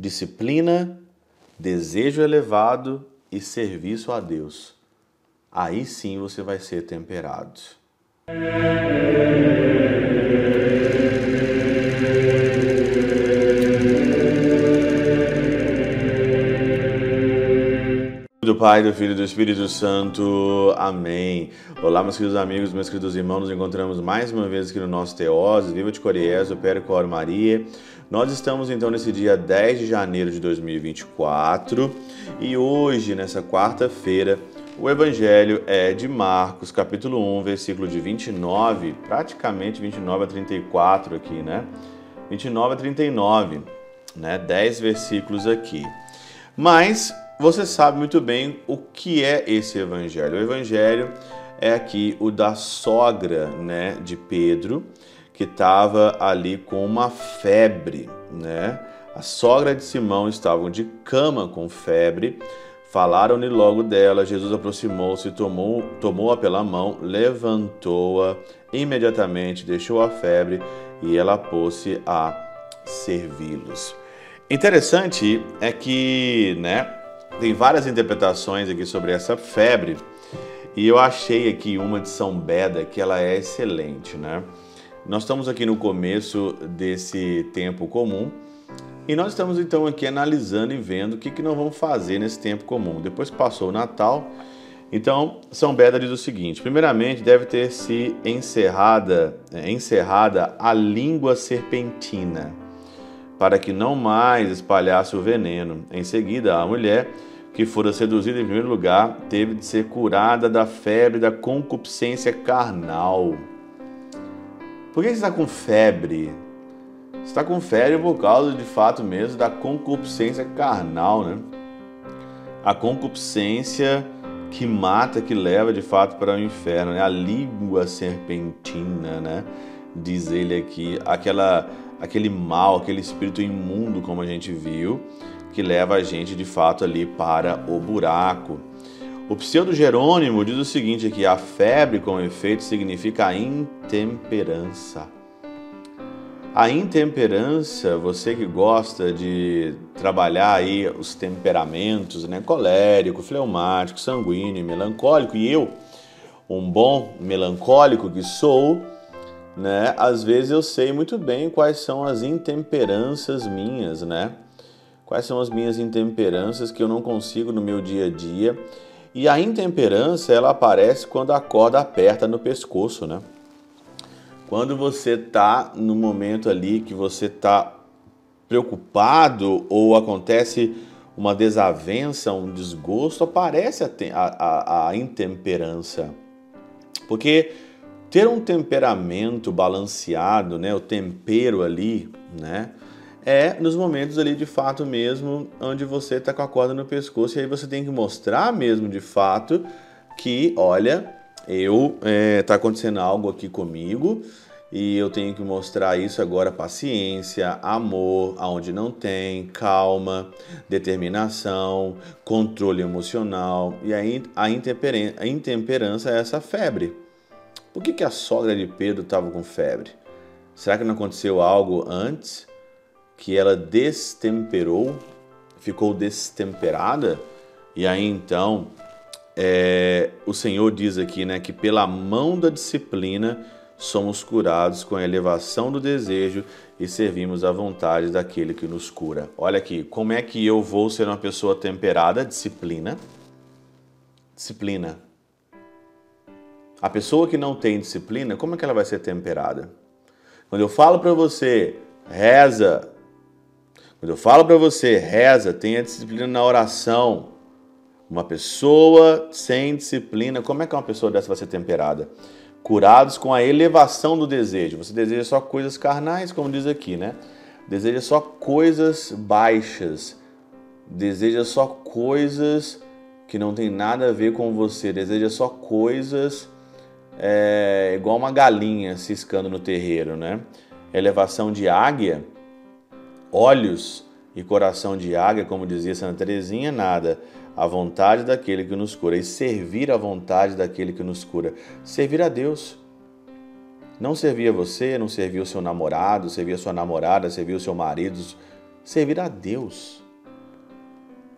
disciplina, desejo elevado e serviço a Deus. Aí sim você vai ser temperado. Pai, do Filho e do Espírito Santo. Amém. Olá, meus queridos amigos, meus queridos irmãos. Nos encontramos mais uma vez aqui no nosso Teose. Viva de Coriés, o Coro Maria. Nós estamos então nesse dia 10 de janeiro de 2024 e hoje, nessa quarta-feira, o Evangelho é de Marcos, capítulo 1, versículo de 29, praticamente 29 a 34 aqui, né? 29 a 39, né? 10 versículos aqui. Mas você sabe muito bem o que é esse evangelho. O evangelho é aqui o da sogra, né, de Pedro, que estava ali com uma febre, né? A sogra de Simão estavam de cama com febre. Falaram-lhe logo dela. Jesus aproximou-se, tomou, tomou-a pela mão, levantou-a imediatamente, deixou a febre e ela pôs-se a servi-los. Interessante é que, né, tem várias interpretações aqui sobre essa febre e eu achei aqui uma de São Beda que ela é excelente, né? Nós estamos aqui no começo desse tempo comum e nós estamos então aqui analisando e vendo o que, que nós vamos fazer nesse tempo comum. Depois passou o Natal, então São Beda diz o seguinte: primeiramente deve ter se encerrada, encerrada a língua serpentina, para que não mais espalhasse o veneno. Em seguida, a mulher que fora seduzida em primeiro lugar, teve de ser curada da febre da concupiscência carnal. Por que você está com febre? Você está com febre por causa, de fato mesmo, da concupiscência carnal, né? A concupiscência que mata, que leva de fato para o inferno, né? A língua serpentina, né? Diz ele aqui, aquela, aquele mal, aquele espírito imundo, como a gente viu, que leva a gente de fato ali para o buraco. O pseudo Jerônimo diz o seguinte aqui: a febre com efeito significa a intemperança. A intemperança, você que gosta de trabalhar aí os temperamentos, né, colérico, fleumático, sanguíneo, melancólico, e eu, um bom melancólico que sou, né, às vezes eu sei muito bem quais são as intemperanças minhas, né? Quais são as minhas intemperanças que eu não consigo no meu dia a dia? E a intemperança, ela aparece quando a corda aperta no pescoço, né? Quando você tá no momento ali que você tá preocupado ou acontece uma desavença, um desgosto, aparece a, a, a intemperança. Porque ter um temperamento balanceado, né, o tempero ali, né, é nos momentos ali de fato mesmo, onde você está com a corda no pescoço e aí você tem que mostrar mesmo de fato que, olha, eu é, acontecendo algo aqui comigo e eu tenho que mostrar isso agora paciência, amor, aonde não tem, calma, determinação, controle emocional e aí a, a intemperança é essa febre. Por que, que a sogra de Pedro estava com febre? Será que não aconteceu algo antes? Que ela destemperou, ficou destemperada, e aí então é, o Senhor diz aqui né, que pela mão da disciplina somos curados com a elevação do desejo e servimos à vontade daquele que nos cura. Olha aqui, como é que eu vou ser uma pessoa temperada? Disciplina. Disciplina. A pessoa que não tem disciplina, como é que ela vai ser temperada? Quando eu falo para você, reza, quando eu falo para você, reza, tenha disciplina na oração. Uma pessoa sem disciplina, como é que uma pessoa dessa vai ser temperada? Curados com a elevação do desejo. Você deseja só coisas carnais, como diz aqui, né? Deseja só coisas baixas. Deseja só coisas que não tem nada a ver com você. Deseja só coisas é, igual uma galinha ciscando no terreiro, né? Elevação de águia olhos e coração de águia, como dizia Santa Teresinha, nada. A vontade daquele que nos cura e servir a vontade daquele que nos cura. Servir a Deus. Não servir a você, não servir o seu namorado, servir a sua namorada, servir o seu marido, servir a Deus.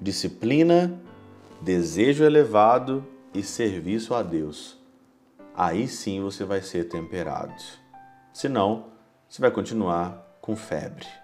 Disciplina, desejo elevado e serviço a Deus. Aí sim você vai ser temperado. Senão, você vai continuar com febre.